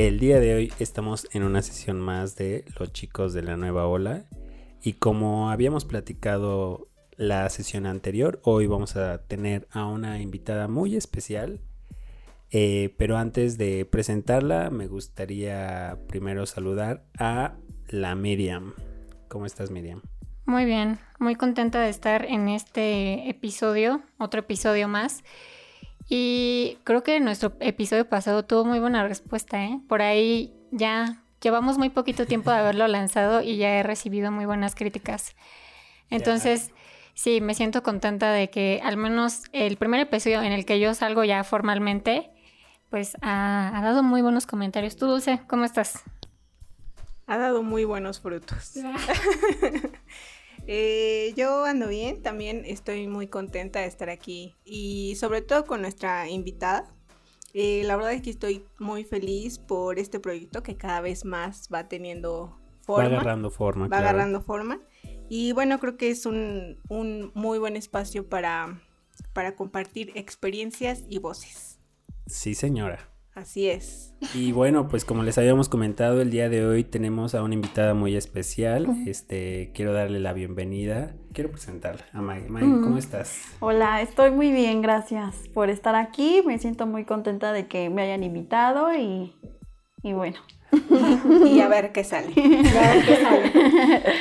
El día de hoy estamos en una sesión más de los chicos de la nueva ola y como habíamos platicado la sesión anterior, hoy vamos a tener a una invitada muy especial. Eh, pero antes de presentarla, me gustaría primero saludar a la Miriam. ¿Cómo estás, Miriam? Muy bien, muy contenta de estar en este episodio, otro episodio más. Y creo que nuestro episodio pasado tuvo muy buena respuesta, ¿eh? Por ahí ya llevamos muy poquito tiempo de haberlo lanzado y ya he recibido muy buenas críticas. Entonces, sí, me siento contenta de que al menos el primer episodio en el que yo salgo ya formalmente, pues ha, ha dado muy buenos comentarios. Tú, Dulce, ¿cómo estás? Ha dado muy buenos frutos. Eh, yo ando bien, también estoy muy contenta de estar aquí y sobre todo con nuestra invitada. Eh, la verdad es que estoy muy feliz por este proyecto que cada vez más va teniendo forma. Va agarrando forma. Va agarrando forma. Y bueno, creo que es un, un muy buen espacio para, para compartir experiencias y voces. Sí, señora. Así es. Y bueno, pues como les habíamos comentado, el día de hoy tenemos a una invitada muy especial. Este, quiero darle la bienvenida. Quiero presentarla a May. May, ¿cómo estás? Hola, estoy muy bien, gracias por estar aquí. Me siento muy contenta de que me hayan invitado y, y bueno, y a ver qué sale.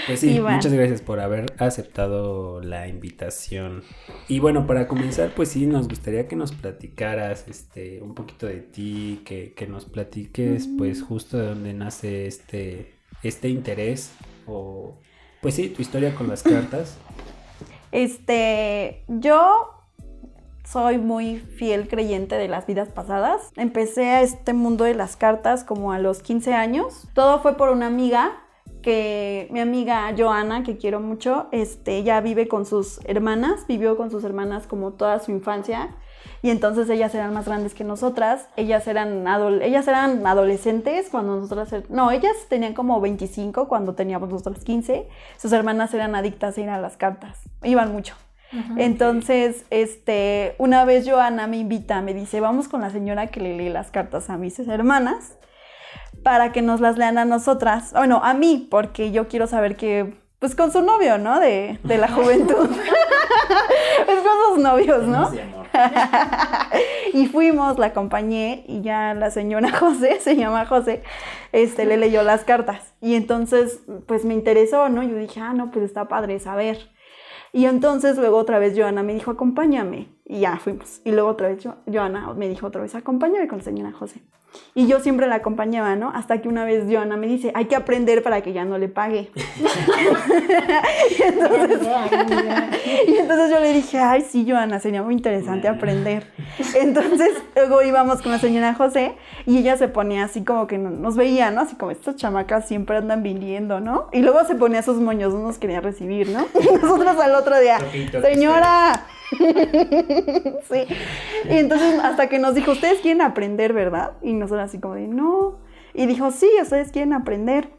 Pues sí, muchas gracias por haber aceptado la invitación. Y bueno, para comenzar, pues sí, nos gustaría que nos platicaras este, un poquito de ti, que, que nos platiques pues justo de dónde nace este, este interés o pues sí, tu historia con las cartas. Este, yo soy muy fiel creyente de las vidas pasadas. Empecé a este mundo de las cartas como a los 15 años. Todo fue por una amiga que mi amiga Joana, que quiero mucho, este, ya vive con sus hermanas, vivió con sus hermanas como toda su infancia. Y entonces ellas eran más grandes que nosotras. Ellas eran, ellas eran adolescentes cuando nosotras... Er-, no, ellas tenían como 25 cuando teníamos nosotros 15. Sus hermanas eran adictas a ir a las cartas. Iban mucho. Entonces, este, una vez Joana me invita, me dice, vamos con la señora que le lee las cartas a mis hermanas para que nos las lean a nosotras, bueno, a mí, porque yo quiero saber que, pues con su novio, ¿no? De, de la juventud. es con sus novios, ¿no? y fuimos, la acompañé y ya la señora José, se llama José, este, le leyó las cartas. Y entonces, pues me interesó, ¿no? Yo dije, ah, no, pues está padre saber. Y entonces luego otra vez Joana me dijo, acompáñame. Y ya fuimos. Y luego otra vez Joana me dijo otra vez, acompáñame con la señora José. Y yo siempre la acompañaba, ¿no? Hasta que una vez Joana me dice, hay que aprender para que ya no le pague. y, entonces, y, entonces, yo le dije, ay, sí, Joana, sería muy interesante aprender. Entonces luego íbamos con la señora José y ella se ponía así como que nos veía, ¿no? Así como estas chamacas siempre andan viniendo, ¿no? Y luego se ponía sus moños, no nos quería recibir, ¿no? Y nosotros al otro día, señora. sí. Y entonces hasta que nos dijo, ustedes quieren aprender, ¿verdad? Y nosotros así como de, no. Y dijo, sí, ustedes quieren aprender.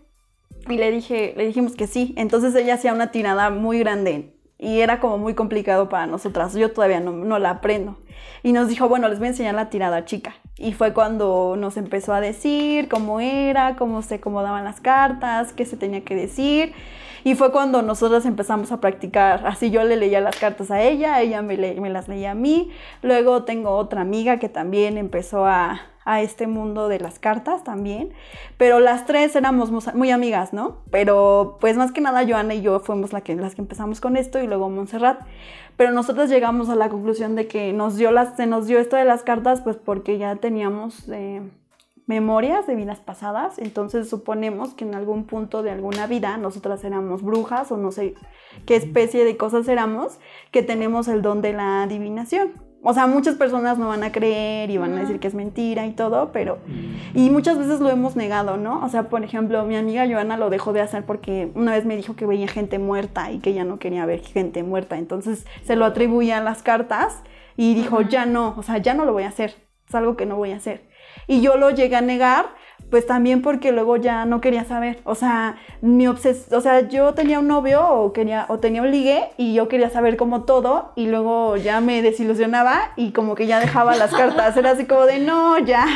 Y le dije, le dijimos que sí. Entonces ella hacía una tirada muy grande y era como muy complicado para nosotras. Yo todavía no, no, la aprendo. Y nos dijo, bueno, les voy a enseñar la tirada chica. Y fue cuando nos empezó a decir cómo era, cómo se acomodaban las cartas, qué se tenía que decir. Y fue cuando nosotros empezamos a practicar. Así yo le leía las cartas a ella, ella me, las leía a mí. Luego tengo otra amiga que también empezó a, a este mundo de las cartas también. Pero las tres éramos muy amigas, ¿no? Pero pues más que nada Joana y yo fuimos que, las que empezamos con esto y luego Montserrat. Pero nosotros llegamos a la conclusión de que nos dio las, se nos dio esto de las cartas pues porque ya teníamos... Eh, memorias de vidas pasadas, entonces suponemos que en algún punto de alguna vida nosotras éramos brujas o no sé qué especie de cosas éramos, que tenemos el don de la adivinación. O sea, muchas personas no van a creer y van a decir que es mentira y todo, pero... Y muchas veces lo hemos negado, ¿no? O sea, por ejemplo, mi amiga Joana lo dejó de hacer porque una vez me dijo que veía gente muerta y que ella no quería ver gente muerta. Entonces se lo atribuía a las cartas y dijo, ya no, o sea, ya no lo voy a hacer. Es algo que no voy a hacer. Y yo lo llegué a negar pues también porque luego ya no quería saber. O sea, mi obses o sea, yo tenía un novio o quería o tenía un ligue y yo quería saber como todo y luego ya me desilusionaba y como que ya dejaba las cartas. Era así como de, "No, ya.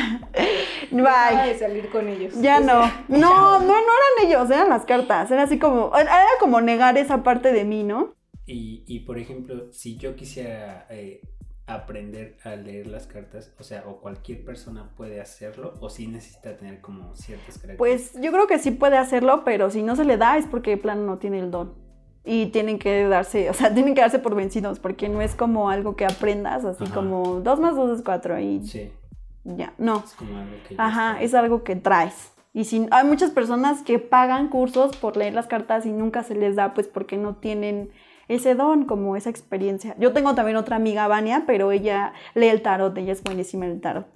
Bye." de salir con ellos. Ya O no. No, no, no eran ellos, eran las cartas. Era así como era como negar esa parte de mí, ¿no? Y, y, por ejemplo, si yo quisiera eh, aprender a leer las cartas, o sea, o cualquier persona puede hacerlo, o sí necesita tener como ciertas características. Pues yo creo que sí puede hacerlo, pero si no se le da es porque de plano no tiene el don. Y tienen que darse, o sea, tienen que darse por vencidos, porque no es como algo que aprendas, así Ajá. como dos más dos es cuatro y Sí, ya, no. es como algo que... Ajá, es algo que traes. Y si, hay muchas personas que pagan cursos por leer las cartas y nunca se les da, pues porque no tienen ese don, como esa experiencia. Yo tengo también otra amiga, Vania, pero ella lee el tarot, ella es buenísima en el tarot.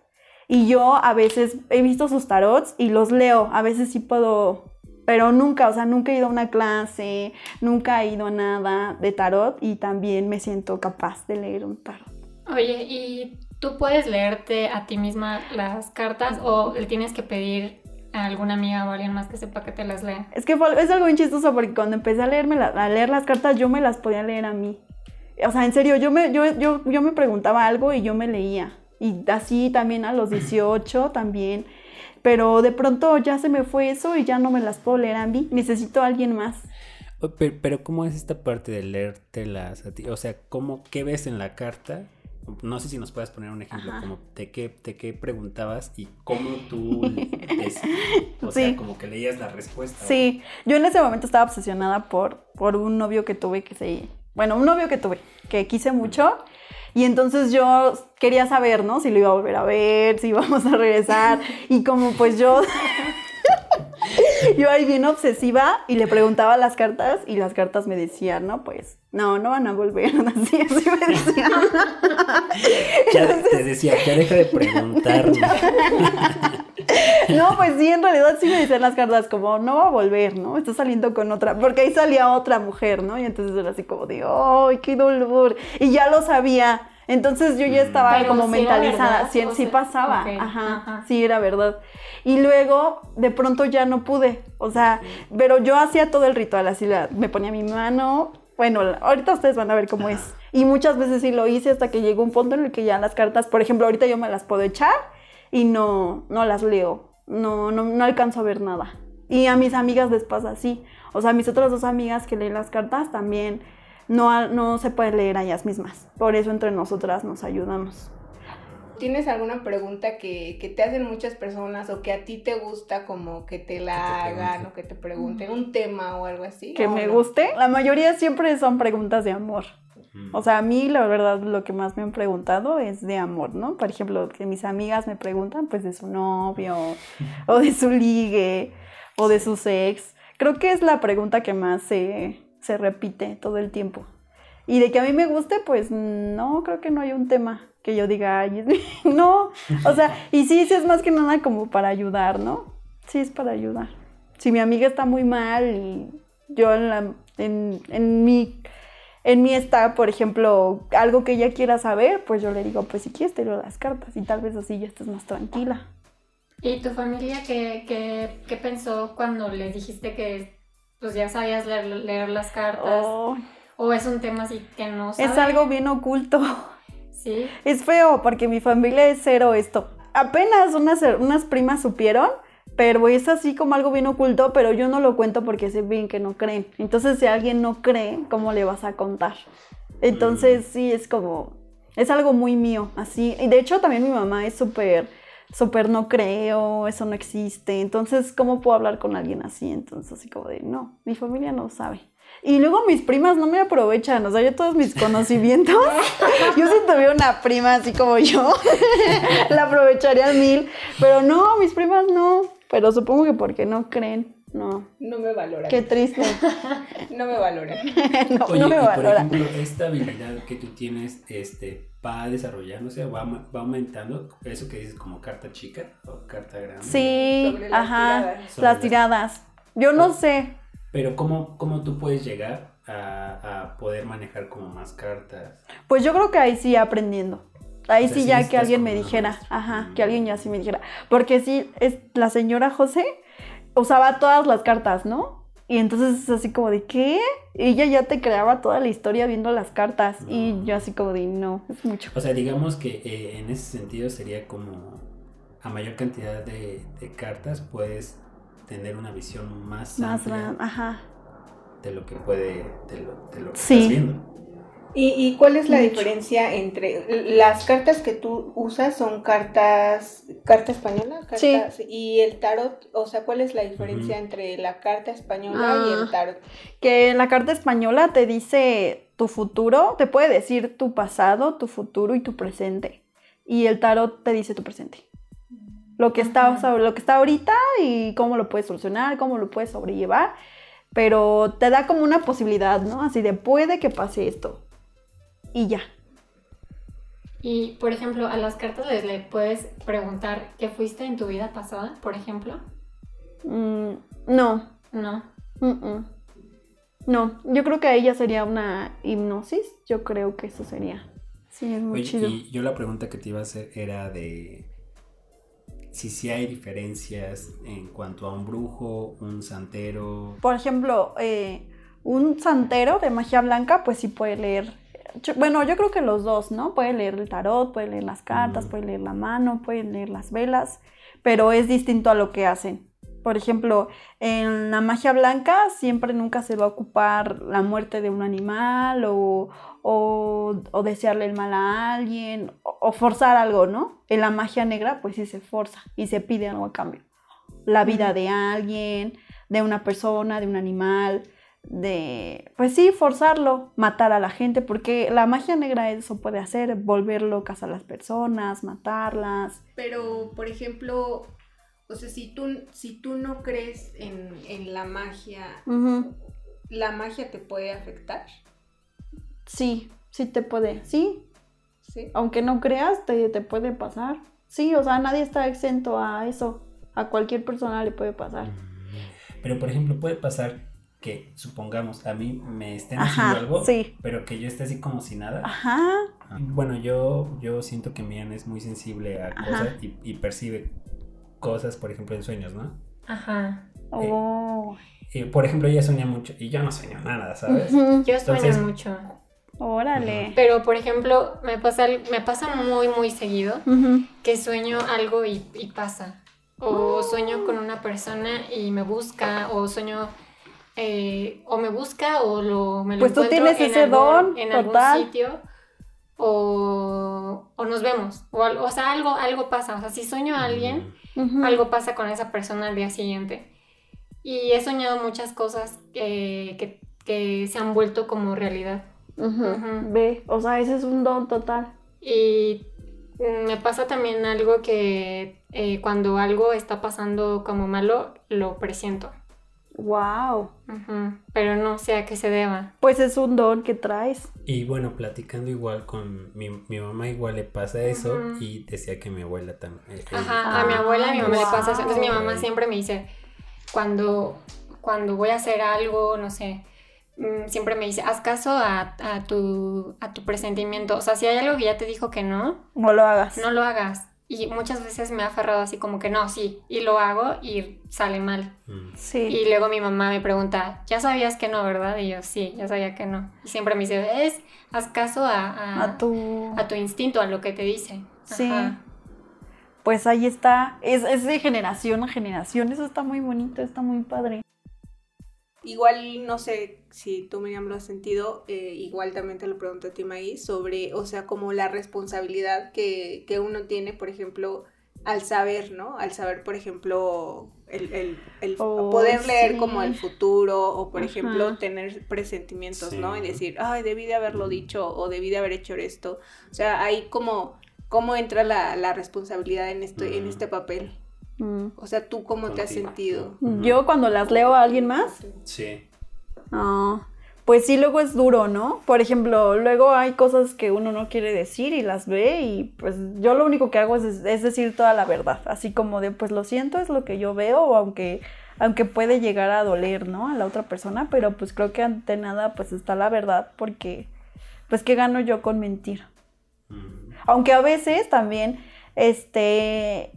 Y yo a veces he visto sus tarots y los leo, a veces sí puedo, pero nunca, o sea, nunca he ido a una clase, nunca he ido a nada de tarot y también me siento capaz de leer un tarot. Oye, ¿y tú puedes leerte a ti misma las cartas o le tienes que pedir a alguna amiga o a alguien más que sepa que te las lea? Es que fue- es algo bien chistoso porque cuando empecé a, leerme la- a leer las cartas yo me las podía leer a mí. O sea, en serio, yo me, yo, yo, yo me preguntaba algo y yo me leía. Y así también a los 18 también. Pero de pronto ya se me fue eso y ya no me las puedo leer a mí. Necesito a alguien más. Pero, pero ¿cómo es esta parte de leértelas a ti? O sea, ¿cómo, ¿qué ves en la carta? No sé si nos puedes poner un ejemplo, Ajá. como de qué, de qué preguntabas y cómo tú, o Sí. sea, como que leías la respuesta. Sí, yo en ese momento estaba obsesionada por, por un novio que tuve que se... Bueno, un novio que tuve, que quise mucho. Y entonces yo quería saber, ¿no? Si lo iba a volver a ver, si íbamos a regresar. Y como pues yo... yo ahí bien obsesiva y le preguntaba las cartas y las cartas me decían, ¿no? Pues, no, no van a volver. Así, así me decían. Ya te decía, ya deja de preguntarme. No, pues sí, en realidad sí me decían las cartas como, no va a volver, ¿no? Está saliendo con otra, porque ahí salía otra mujer, ¿no? Y entonces era así como de, ¡ay, qué dolor! Y ya lo sabía. Entonces yo ya estaba Pero como mentalizada, sí, sí pasaba, ok, ajá, ajá. sí era verdad. Y luego, de pronto ya no pude, o sea, pero yo hacía todo el ritual, así la, me ponía mi mano, bueno, la- ahorita ustedes van a ver cómo es. Y muchas veces sí lo hice hasta que llegó un punto en el que ya las cartas, por ejemplo, ahorita yo me las puedo echar y no, no las leo, no, no, no alcanzo a ver nada. Y a mis amigas les pasa así. O sea, mis otras dos amigas que leen las cartas también no, no se pueden leer a ellas mismas. Por eso entre nosotras nos ayudamos. ¿Tienes alguna pregunta que, que te hacen muchas personas o que a ti te gusta como que te la Que te hagan o que te pregunten un tema o algo así? Que ¿O me no? guste. La mayoría siempre son preguntas de amor. Mm. O sea, a mí la verdad lo que más me han preguntado es de amor, ¿no? Por ejemplo, que mis amigas me preguntan pues de su novio o de su ligue o de su ex. Creo que es la pregunta que más se, se repite todo el tiempo. Y de que a mí me guste, pues no, creo que no hay un tema que yo diga, ay, no. O sea, y sí, sí es más que nada como para ayudar, ¿no? Sí, es para ayudar. Si mi amiga está muy mal y yo en, la- en, en mi en mí está, por ejemplo, algo que ella quiera saber, pues yo le digo, pues si quieres te leo las cartas y tal vez así ya estés más tranquila. ¿Y tu familia qué, qué, qué pensó cuando les dijiste que pues ya sabías leer, leer las cartas? Oh, ¿O es un tema así que no sabes? es algo bien oculto. Sí. Es feo porque mi familia es cero esto. Apenas unas, unas primas supieron, pero es así como algo bien oculto, pero yo no lo cuento porque sé bien que no creen. Entonces si alguien no cree, ¿cómo le vas a contar? Entonces sí, es como, es algo muy mío, así. Y de hecho también mi mamá es súper, súper no creo, eso no existe. Entonces, ¿cómo puedo hablar con alguien así? Entonces así como de, no, mi familia no sabe. Y luego mis primas no me aprovechan, o sea, yo todos mis conocimientos, yo si tuviera una prima así como yo, la aprovecharía mil, pero no, mis primas no, pero supongo que porque no creen, no, No me valoran. qué triste, No me valoran. no, Oye, no me y por valoran. ejemplo, esta habilidad que tú tienes, este, va desarrollándose, va, va aumentando, eso que dices como carta chica o carta grande. Sí, Sobre las ajá, tiradas. Sobre las las- tiradas. Yo no sé, Pero ¿cómo, cómo tú puedes llegar a, a poder manejar como más cartas? pues yo creo que ahí sí aprendiendo. Ahí O sea, sí ya que alguien me dijera, ajá, Mm. que alguien ya sí me dijera. Porque sí, es, la señora José usaba todas las cartas, ¿no? Y entonces es así como de, ¿qué? Ella ya te creaba toda la historia viendo las cartas. Y yo así como de, no, es mucho. O sea, digamos que eh, en ese sentido sería como a mayor cantidad de, de cartas puedes tener una visión más, Más amplia ajá. de lo que puede, de lo, de lo que Sí. estás viendo. ¿Y, y cuál es la diferencia entre las cartas que tú usas son cartas carta española cartas, y el tarot? O sea, ¿cuál es la diferencia Ujú. entre la carta española y Ah. el tarot? Que la carta española te dice tu futuro, te puede decir tu pasado, tu futuro y tu presente. Y el tarot te dice tu presente. Lo que está, lo que está ahorita y cómo lo puedes solucionar, cómo lo puedes sobrellevar. Pero te da como una posibilidad, ¿no? Así de puede que pase esto. Y ya. Y, por ejemplo, a las cartas les le puedes preguntar qué fuiste en tu vida pasada, por ejemplo. Mm, no. No. No, yo creo que ahí ya sería una hipnosis. Yo creo que eso sería. Sí, es muy Oye, chido. y yo la pregunta que te iba a hacer era de si sí hay diferencias en cuanto a un brujo, un santero. Por ejemplo, eh, un santero de magia blanca, pues sí puede leer. Yo- bueno, yo creo que los dos, ¿no? Puede leer el tarot, puede leer las cartas, Ujú. puede leer la mano, puede leer las velas, pero es distinto a lo que hacen. Por ejemplo, en la magia blanca siempre nunca se va a ocupar la muerte de un animal o, o, o desearle el mal a alguien o, o forzar algo, ¿no? En la magia negra pues sí se forza y se pide algo a cambio. La vida de alguien, de una persona, de un animal, de, pues sí, forzarlo, matar a la gente, porque la magia negra eso puede hacer, volver locas a las personas, matarlas. Pero, por ejemplo, o sea, si tú, si tú no crees en, en la magia. ¿la magia te puede afectar? Sí, sí te puede, sí, ¿Sí? aunque no creas, te, te puede pasar. Sí, o sea, nadie está exento a eso, a cualquier persona le puede pasar. Pero por ejemplo, puede pasar que, supongamos, a mí me estén haciendo Ajá, algo, sí. pero que yo esté así como si nada. Ajá, Ah, Bueno, yo, yo siento que Mian es muy sensible a Ajá. cosas y, y percibe cosas, por ejemplo, en sueños, ¿no? Ajá. oh, Y, por ejemplo, ella sueña mucho y yo no sueño nada, ¿sabes? Yo sueño Entonces- mucho. órale. Pero, por ejemplo, me pasa, me pasa muy, muy seguido que sueño algo y, y pasa. O sueño con una persona y me busca, o sueño, eh, o me busca, o lo, me lo Pues tú encuentro tienes en ese algún- don, en algún sitio, o, o nos vemos, o, o sea, algo, algo pasa. O sea, si sueño a alguien, algo pasa con esa persona al día siguiente. Y he soñado muchas cosas que, que, que se han vuelto como realidad. Ve, o sea, ese es un don total. Y me pasa también algo que eh, cuando algo está pasando como malo, lo presiento. Wow. Pero no sé a qué se deba. Pues es un don que traes. Y bueno, platicando igual con mi, mi mamá, igual le pasa eso y decía que mi abuela también. Ajá, a mi abuela, a mi mamá le pasa eso. Entonces mi mamá siempre me dice, cuando, cuando voy a hacer algo, no sé, mm, siempre me dice, haz caso a, a tu, a tu presentimiento. O sea, si hay algo que ya te dijo que no, No lo hagas. no lo hagas. Y muchas veces me ha aferrado así como que no, sí, y lo hago y sale mal. Mm. Sí. Y luego mi mamá me pregunta, ¿ya sabías que no, verdad? Y yo, sí, ya sabía que no. Y siempre me dice, ¿ves? Haz caso a, a, a tu. a tu instinto, a lo que te dice. Sí. Ajá. Pues ahí está. Es, es de generación a generación. Eso está muy bonito, está muy padre. Igual, no sé si tú, Miriam, lo has sentido, eh, igual también te lo pregunto a ti, Maíz, sobre, o sea, como la responsabilidad que, que uno tiene, por ejemplo, al saber, ¿no? Al saber, por ejemplo, el, el- el Oh, poder leer sí. como el futuro o, por Ajá. ejemplo, tener presentimientos, ¿no? Y decir, ay, debí de haberlo dicho o debí de haber hecho esto. O sea, ahí como, ¿cómo entra la, la responsabilidad en, esto, en este papel? Mm. O sea, ¿tú cómo te has sentido? Yo cuando las leo a alguien más, Sí. ah, pues sí, luego es duro, ¿no? Por ejemplo, luego hay cosas que uno no quiere decir y las ve y pues yo lo único que hago es, es decir toda la verdad, así como de pues lo siento, es lo que yo veo, aunque, aunque puede llegar a doler, ¿no? A la otra persona, pero pues creo que ante nada pues está la verdad porque pues qué gano yo con mentir. Mm. Aunque a veces también, este,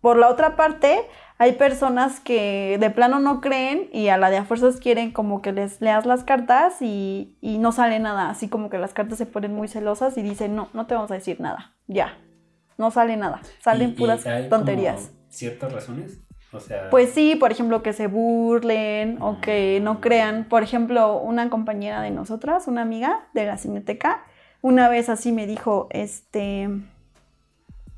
por la otra parte, hay personas que de plano no creen y a la de a fuerzas quieren como que les leas las cartas y, y no sale nada. Así como que las cartas se ponen muy celosas y dicen, no, no te vamos a decir nada. Ya. No sale nada. Salen Y- y puras hay tonterías. como ¿Ciertas razones? O sea, Pues sí, por ejemplo, que se burlen o que no crean. Por ejemplo, una compañera de nosotras, una amiga de la cineteca, una vez así me dijo, este,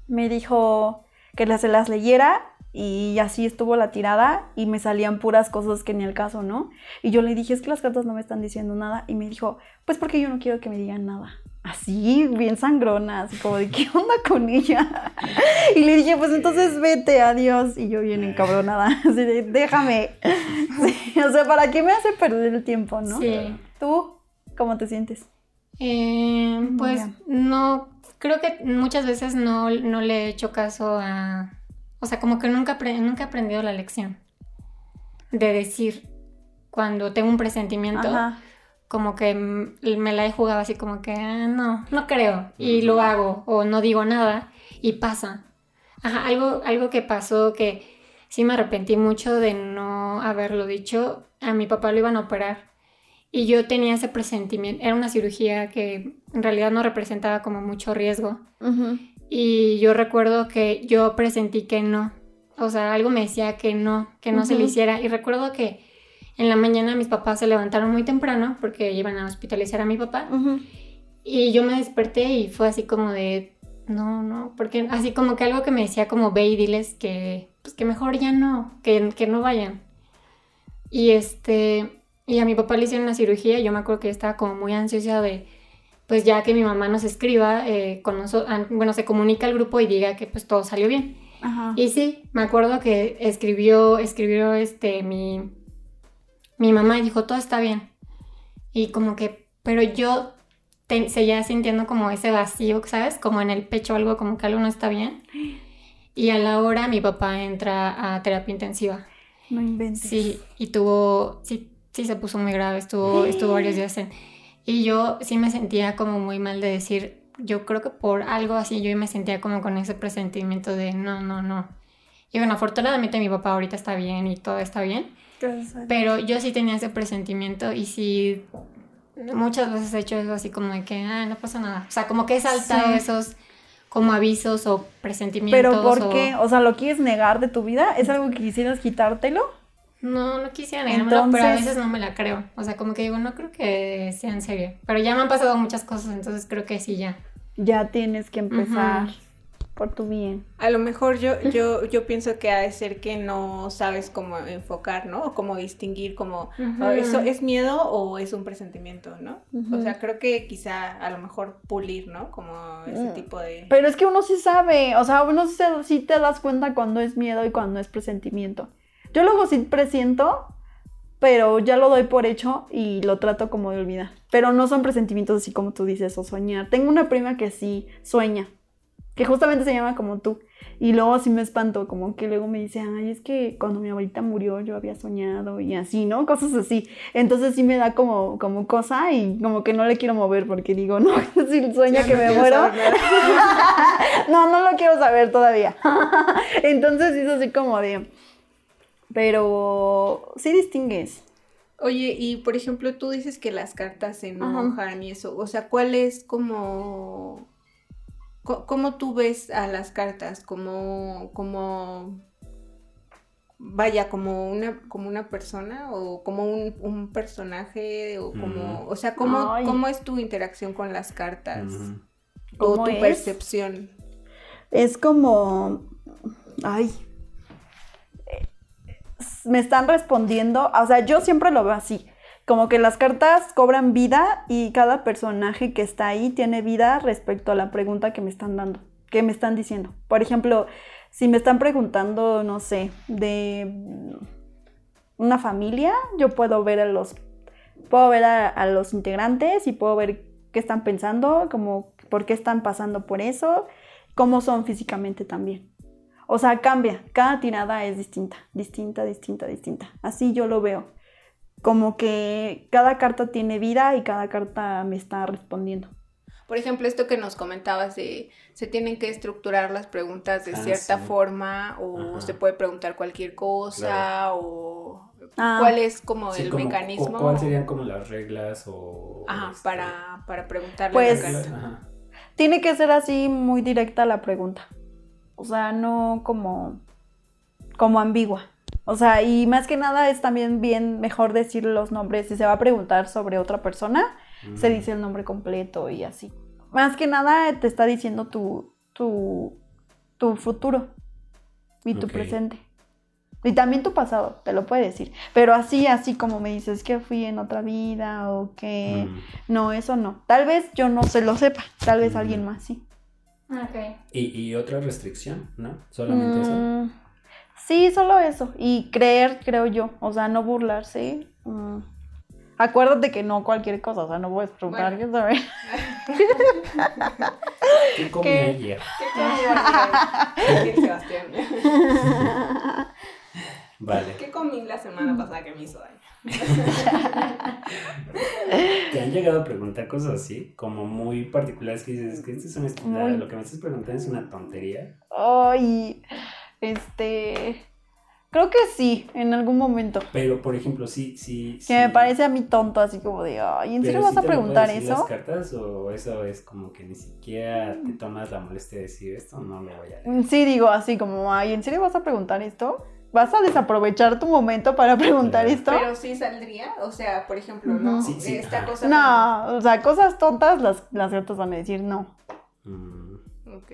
me dijo que las- se las leyera y así estuvo la tirada y me salían puras cosas que ni al caso, ¿no? Y yo le dije, es que las cartas no me están diciendo nada. Y me dijo, pues porque yo no quiero que me digan nada. Así, bien sangrona, así como de, ¿qué onda con ella? Y le dije, pues entonces vete, adiós. Y yo bien encabronada, así de, déjame. Sí, o sea, ¿para qué me hace perder el tiempo, no? Sí. ¿Tú cómo te sientes? Eh, pues no, creo que muchas veces no, no le he hecho caso a... O sea, como que nunca, nunca he aprendido la lección de decir cuando tengo un presentimiento, Ajá. como que me la he jugado así como que "Ah, no, no creo y lo hago o no digo nada y pasa. Ajá, algo, algo que pasó que sí me arrepentí mucho de no haberlo dicho. A mi papá lo iban a operar y yo tenía ese presentimiento. Era una cirugía que en realidad no representaba como mucho riesgo. Ujú. Y yo recuerdo que yo presentí que no. O sea, algo me decía que no, que no se le hiciera. Y recuerdo que en la mañana mis papás se levantaron muy temprano porque iban a hospitalizar a mi papá. Ujú. Y yo me desperté y fue así como de, no, no, porque así como que algo que me decía como ve y diles que, pues que mejor ya no, que, que no vayan. Y este, y a mi papá le hicieron una cirugía y yo me acuerdo que estaba como muy ansiosa de, pues ya que mi mamá nos escriba, eh, con bueno, se comunica al grupo y diga que pues todo salió bien. Ajá. Y sí, me acuerdo que escribió, escribió este, mi, mi mamá y dijo, todo está bien. Y como que, pero yo te- seguía sintiendo como ese vacío, ¿sabes? Como en el pecho algo, como que algo no está bien. Y a la hora mi papá entra a terapia intensiva. No inventes. Sí, y tuvo, sí, sí se puso muy grave, estuvo, estuvo varios días en... Y yo sí me sentía como muy mal de decir, yo creo que por algo así yo me sentía como con ese presentimiento de no, no, no. Y bueno, afortunadamente mi papá ahorita está bien y todo está bien, Gracias pero yo sí tenía ese presentimiento y sí muchas veces he hecho eso así como de que, ah, no pasa nada. O sea, como que he saltado Sí. esos como avisos o presentimientos. ¿Pero por o- qué? O sea, ¿lo quieres negar de tu vida? ¿Es algo que quisieras quitártelo? No, no quisiera negármelo, pero a veces no me la creo. O sea, como que digo, no creo que sea en serio. Pero ya me han pasado muchas cosas, entonces creo que sí, ya. Ya tienes que empezar por tu bien. A lo mejor yo, yo, yo pienso que ha de ser que no sabes cómo enfocar, ¿no? O cómo distinguir como Ujú. "Oh, eso es miedo o es un presentimiento, ¿no? O sea, creo que quizá a lo mejor pulir, ¿no? Como ese Mm. tipo de... Pero es que uno sí sabe, o sea, uno sí, se- sí te das cuenta cuando es miedo y cuando es presentimiento. Yo luego sí presiento, pero ya lo doy por hecho y lo trato como de olvidar. Pero no son presentimientos así como tú dices o soñar. Tengo una prima que sí sueña, que justamente se llama como tú. Y luego sí me espanto, como que luego me dice, ay, es que cuando mi abuelita murió yo había soñado y así, ¿no? Cosas así. Entonces sí me da como, como cosa y como que no le quiero mover porque digo, no, si sueña Ya que no me muero. no, no lo quiero saber todavía. Entonces es así como de. Pero sí distingues. Oye, y por ejemplo, tú dices que las cartas se enojan y eso. O sea, ¿cuál es como... co- ¿Cómo tú ves a las cartas? Como... como vaya, como una, como una persona o como un, un personaje o como... O sea, ¿cómo, Ay. ¿cómo es tu interacción con las cartas? Ujú. O ¿Cómo tu es? percepción. Es como. Ay. Me están respondiendo. O sea, yo siempre lo veo así. Como que las cartas cobran vida y cada personaje que está ahí tiene vida respecto a la pregunta que me están dando, que me están diciendo. Por ejemplo, si me están preguntando, no sé, de una familia, yo puedo ver a los, puedo ver a, a los integrantes y puedo ver qué están pensando, como por qué están pasando por eso, cómo son físicamente también. O sea, cambia, cada tirada es distinta, distinta, distinta, distinta. Así yo lo veo. Como que cada carta tiene vida y cada carta me está respondiendo. Por ejemplo, esto que nos comentabas de se tienen que estructurar las preguntas de Ah, cierta sí. forma o Ajá. se puede preguntar cualquier cosa Claro. o Ah. cuál es como Sí, el como- mecanismo o ¿Cuáles serían como las reglas o...? Ajá, este, para, para preguntarle Pues- a la carta. Ajá. Tiene que ser así muy directa la pregunta. O sea, no como, como ambigua. O sea, y más que nada es también bien mejor decir los nombres. Si se va a preguntar sobre otra persona, se Mm. dice el nombre completo y así. Más que nada te está diciendo tu, tu, tu futuro y tu presente. Y también tu pasado, te lo puede decir. Pero así, así como me dices que fui en otra vida o que... Mm. No, eso no. Tal vez yo no se lo sepa. Tal vez Mm. alguien más sí. Ok. Y, y otra restricción, ¿no? Solamente eso. Mm, Sí, solo eso. Y creer, creo yo. O sea, no burlarse. Mm. Acuérdate que no cualquier cosa. O sea, no puedes preguntar. Bueno. ¿sabes? ¿Qué comí ¿Qué? ayer? ¿Qué comí ayer? Sebastián? Vale. ¿Qué comí la semana pasada que me hizo daño? ¿Te han llegado a preguntar cosas así? Como muy particulares que dices, que esto es una estupidez, lo que me estás preguntando es una tontería. Ay, este. Creo que sí, en algún momento. Pero, por ejemplo, sí, sí. Que me parece a mí tonto, así como de, ay, ¿en serio vas a preguntar eso? las cartas o eso es como que ni siquiera te tomas la molestia de decir esto? No lo voy a leer. Sí, digo así como, ay, ¿en serio vas a preguntar esto? ¿Vas a desaprovechar tu momento para preguntar esto? Pero sí saldría, o sea, por ejemplo, ¿no? Sí, sí, Esta cosa. No, o sea, cosas tontas las, las cartas van a decir no. Mm, Ok.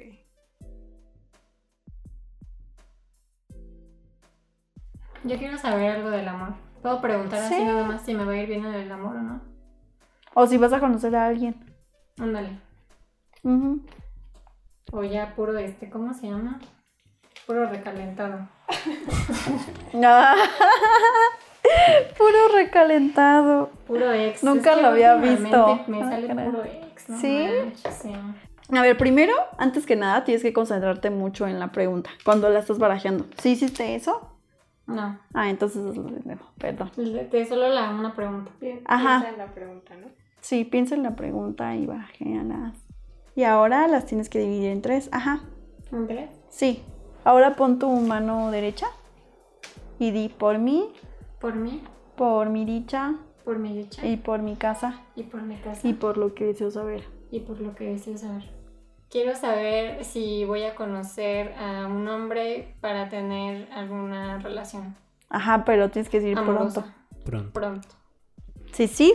Yo quiero saber algo del amor. ¿Puedo preguntar Sí. así nada más si me va a ir bien en el amor o no? O si vas a conocer a alguien. Ándale. Ujú. O ya puro este, ¿cómo se llama? Puro recalentado. Ah. Puro recalentado. Puro ex. Nunca Es que lo había visto. Me Ah, sale puro ex. no ¿Sí? manches, sí. A ver, primero, antes que nada, tienes que concentrarte mucho en la pregunta. Cuando la estás barajeando. ¿Sí hiciste eso? No, Ah, entonces. Perdón. te solo la, una pregunta. Ajá. piensa en la pregunta, ¿no? Sí, piensa en la pregunta y barajealas. Y ahora las tienes que dividir en tres. Ajá. ¿En tres? Sí. Ahora pon tu mano derecha y di por mí, Por mí, por mi dicha por mi dicha y por mi casa y por mi casa y por lo que deseo saber. y por lo que deseo saber. Quiero saber si voy a conocer a un hombre para tener alguna relación Ajá, pero tienes que decir amorosa. pronto. pronto. Pronto. Sí, sí.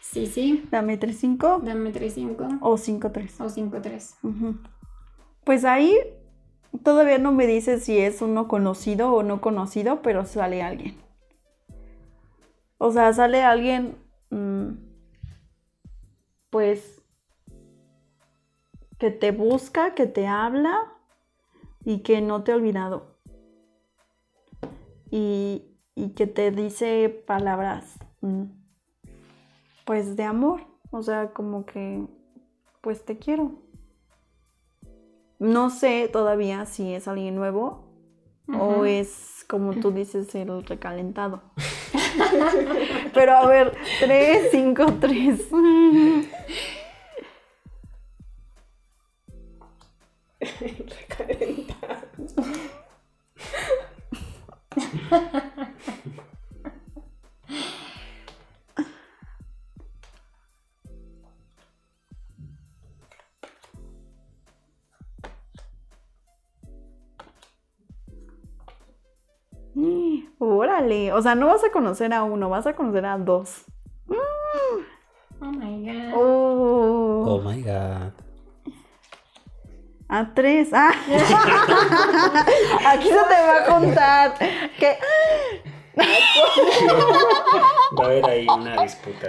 Sí, sí. Dame 3-5 Dame 3-5 o 5-3. o 5-3. Ujú. Pues ahí todavía no me dice si es uno conocido o no conocido, pero sale alguien. O sea, sale alguien, mm, pues, que te busca, que te habla y que no te ha olvidado. Y, y que te dice palabras, mm, pues, de amor. O sea, como que, pues, te quiero. No sé todavía si es alguien nuevo o Ujú. es, como tú dices, el recalentado. Pero a ver, 3, 5, 3. Órale, o sea, no vas a conocer a uno, vas a conocer a dos. Oh my god. Oh, Oh my god. a tres. Ah. Aquí se te va a contar que Va a haber ahí una disputa.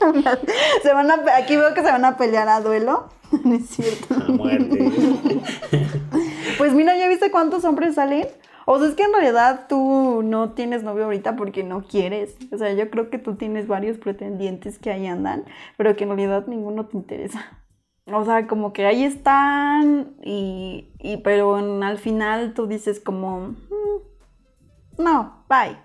se van a, aquí veo que se van a pelear a duelo. No es cierto. A muerte. Pues mira, ¿ya viste cuántos hombres salen? O sea, es que en realidad tú no tienes novio ahorita porque no quieres. O sea, yo creo que tú tienes varios pretendientes que ahí andan, pero que en realidad ninguno te interesa. O sea, como que ahí están y, y pero al final tú dices como, "Mm, no, bye.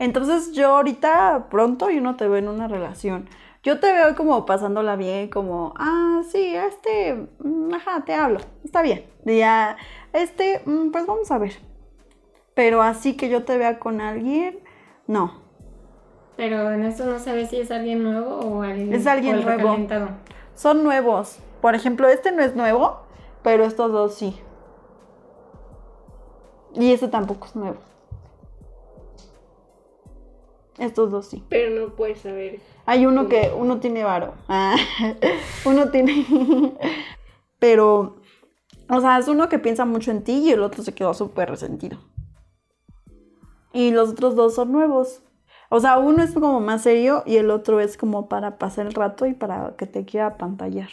Entonces yo ahorita pronto yo no te veo en una relación. Yo te veo como pasándola bien, como, ah, sí, este, mm, ajá, te hablo, está bien. Y ya, este, mm, pues vamos a ver. Pero así que yo te vea con alguien, no. Pero en esto no sabes si es alguien nuevo o alguien, Es alguien o nuevo. recalentado. Son nuevos. Por ejemplo, este no es nuevo, pero estos dos sí. Y este tampoco es nuevo. Estos dos sí. Pero no puedes saber. Hay uno que uno tiene varo. Ah, uno tiene. Pero, o sea, es uno que piensa mucho en ti y el otro se quedó súper resentido. Y los otros dos son nuevos. O sea, uno es como más serio y el otro es como para pasar el rato y para que te quiera pantallar.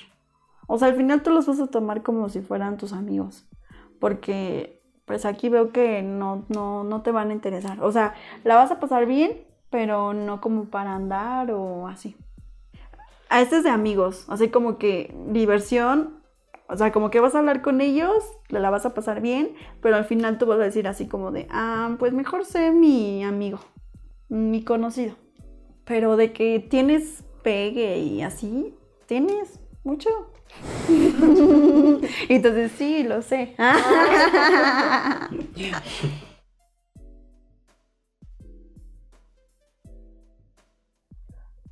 O sea, al final tú los vas a tomar como si fueran tus amigos. Porque, pues aquí veo que no, no, no te van a interesar. O sea, la vas a pasar bien, pero no como para andar o así. A este es de amigos, así como que diversión, o sea, como que vas a hablar con ellos, te la vas a pasar bien, pero al final tú vas a decir así como de, ah, pues mejor sé mi amigo, mi conocido. Pero de que tienes pegue y así, tienes mucho. Entonces sí, lo sé.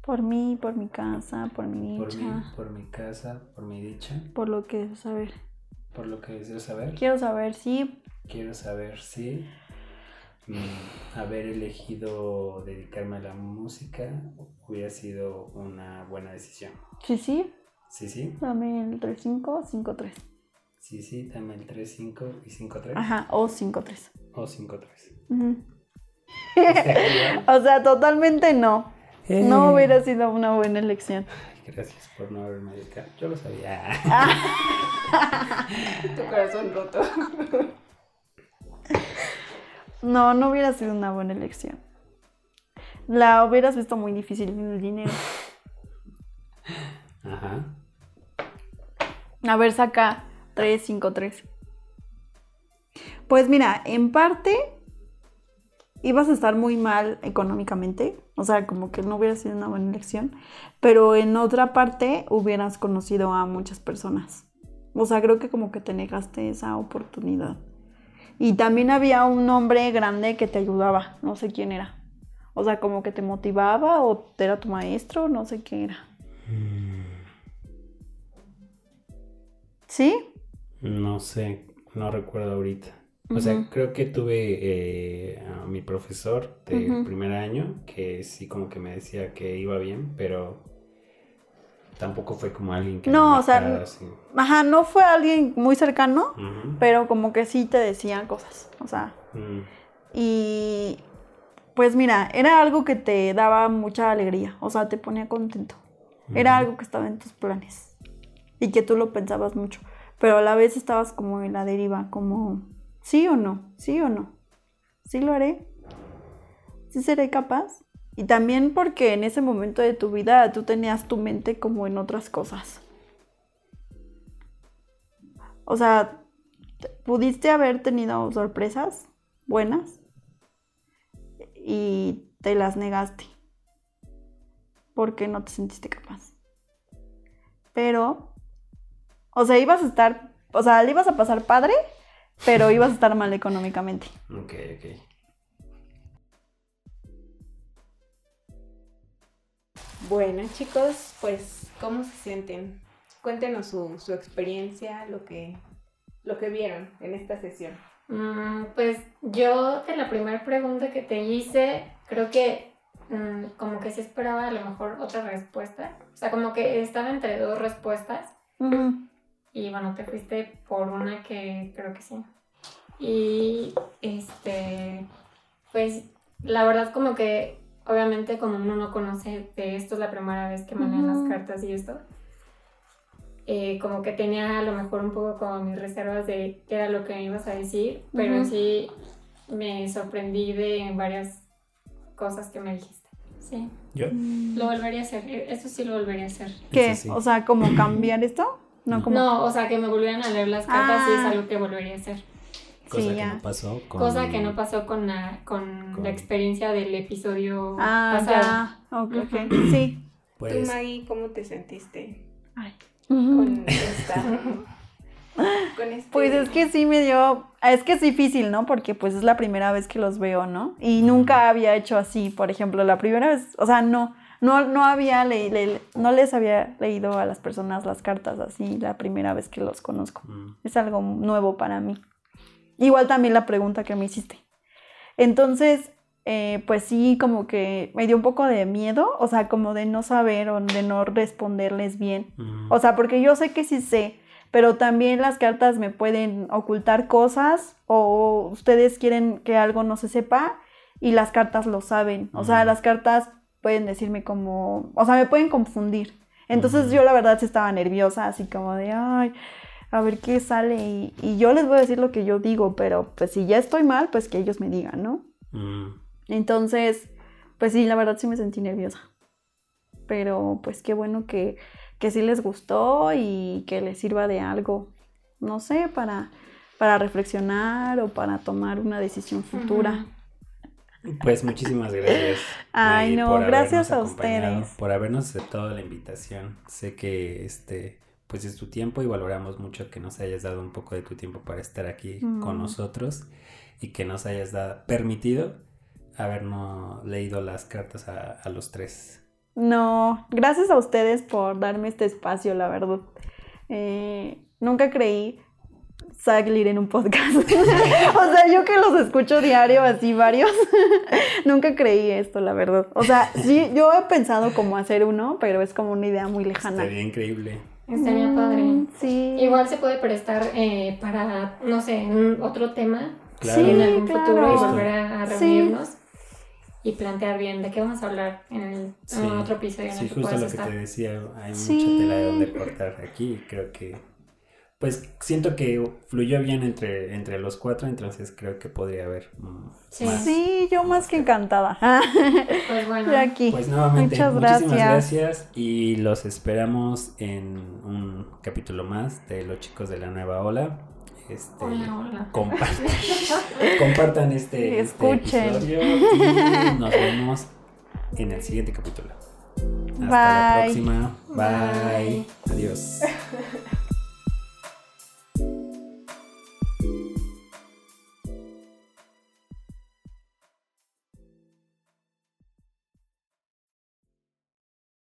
Por mí, por mi casa, por mi Por dicha, mi, por mi casa, por mi dicha, por lo que saber. por lo que deseo saber. Quiero saber si Quiero saber si mm, haber elegido dedicarme a la música hubiera sido una buena decisión. sí, sí, Sí, sí, dame el 35, 53. sí, sí, dame el 3, 5 y 5, 3 Ajá, o 53. o 5, 3. Ujú. O sea, totalmente no. No hubiera sido una buena elección. Gracias por no haberme dedicado. Yo lo sabía. Tu corazón roto. No, no hubiera sido una buena elección. La hubieras visto muy difícil en el dinero. Ajá. A ver, saca 3, 5, 3. Pues mira, en parte ibas a estar muy mal económicamente, o sea, como que no hubiera sido una buena elección, pero en otra parte hubieras conocido a muchas personas. O sea, creo que como que te negaste esa oportunidad. Y también había un hombre grande que te ayudaba, no sé quién era. O sea, como que te motivaba o era tu maestro, no sé quién era. ¿Sí? No sé, no recuerdo ahorita. O sea, creo que tuve eh, a mi profesor del primer año que sí como que me decía que iba bien, pero tampoco fue como alguien que No, me o sea, así. Ajá, no fue alguien muy cercano, pero como que sí te decían cosas. O sea, Mm, y pues mira, era algo que te daba mucha alegría, o sea, te ponía contento. Era algo que estaba en tus planes y que tú lo pensabas mucho, pero a la vez estabas como en la deriva, como sí o no, sí o no, sí lo haré, sí seré capaz. Y también porque en ese momento de tu vida tú tenías tu mente como en otras cosas. O sea, te- pudiste haber tenido sorpresas buenas y te las negaste porque no te sentiste capaz. Pero, o sea, ibas a estar, o sea, le ibas a pasar padre, pero ibas a estar mal económicamente. Ok, ok. Bueno, chicos, pues, ¿cómo se sienten? Cuéntenos su, su experiencia, lo que, lo que vieron en esta sesión. Mm, pues yo de la primera pregunta que te hice, creo que mm, como que sí esperaba a lo mejor otra respuesta. O sea, como que estaba entre dos respuestas y bueno, te fuiste por una que creo que sí. Y este, pues la verdad como que obviamente como uno no conoce de esto es la primera vez que me leen Ujú. las cartas y esto, eh, como que tenía a lo mejor un poco como mis reservas de qué era lo que me ibas a decir, pero en Ujú. sí me sorprendí de varias cosas que me dijiste. Sí, ¿Yo? lo volvería a hacer, e- eso sí lo volvería a hacer. ¿Qué? Sí. O sea, ¿como cambiar esto? No, como... No, o sea, que me volvieran a leer las cartas sí es Ah. algo que volvería a hacer. Cosa Sí, que ya. no pasó con... Cosa que no pasó con la, con Con- la experiencia del episodio Ah, pasado. ya. Ok, ok. Sí. ¿Tú, Pues, Maggie, cómo te sentiste Ay. con esta... con este... Pues es que sí me dio, es que es difícil, ¿no? Porque pues es la primera vez que los veo, ¿no? Y nunca había hecho así, por ejemplo, la primera vez, o sea, no, no, no había, le- le- no les había leído a las personas las cartas así la primera vez que los conozco. mm, Es algo nuevo para mí. Igual también la pregunta que me hiciste. Entonces, eh, pues sí, como que me dio un poco de miedo, o sea, como de no saber o de no responderles bien. mm, O sea, porque yo sé que sí sé, pero también las cartas me pueden ocultar cosas o ustedes quieren que algo no se sepa y las cartas lo saben. O sea, Ujú. las cartas pueden decirme como, o sea, me pueden confundir. Entonces yo la verdad sí estaba nerviosa, así como de, ay, a ver qué sale. Y, y yo les voy a decir lo que yo digo, pero pues si ya estoy mal, pues que ellos me digan, ¿no? mm. Entonces, pues sí, la verdad sí me sentí nerviosa. Pero pues qué bueno que, que sí les gustó y que les sirva de algo, no sé, para, para reflexionar o para tomar una decisión futura. Pues muchísimas gracias. Ay, no, gracias a ustedes. Por habernos aceptado la invitación. Sé que este, pues es tu tiempo y valoramos mucho que nos hayas dado un poco de tu tiempo para estar aquí con Mm. nosotros y que nos hayas dado, permitido habernos leído las cartas a, a los tres. No, gracias a ustedes por darme este espacio, la verdad. Eh, nunca creí salir en un podcast. o sea, yo que los escucho diario, así varios, nunca creí esto, la verdad. O sea, sí, yo he pensado como hacer uno, pero es como una idea muy lejana. Estaría increíble. Estaría padre. Mm, Sí. Igual se puede prestar eh, para, no sé, un otro tema Claro. en Sí, algún futuro y volver a, a Sí. reunirnos y plantear bien de qué vamos a hablar en, el, en Sí. otro episodio en Sí, el que justo lo que estar. te decía, hay Sí. mucha tela de donde cortar aquí. Creo que, pues siento que fluyó bien entre, entre los cuatro, entonces creo que podría haber mm, Sí. más. Sí, yo más que encantada. Pues bueno, De aquí. Pues nuevamente, Muchas muchísimas gracias. gracias y los esperamos en un capítulo más de Los Chicos de la Nueva Ola. Este, hola, hola. compartan, compartan este, este Escuchen. episodio y nos vemos en el siguiente capítulo. Hasta la próxima. Bye. Bye. Adiós.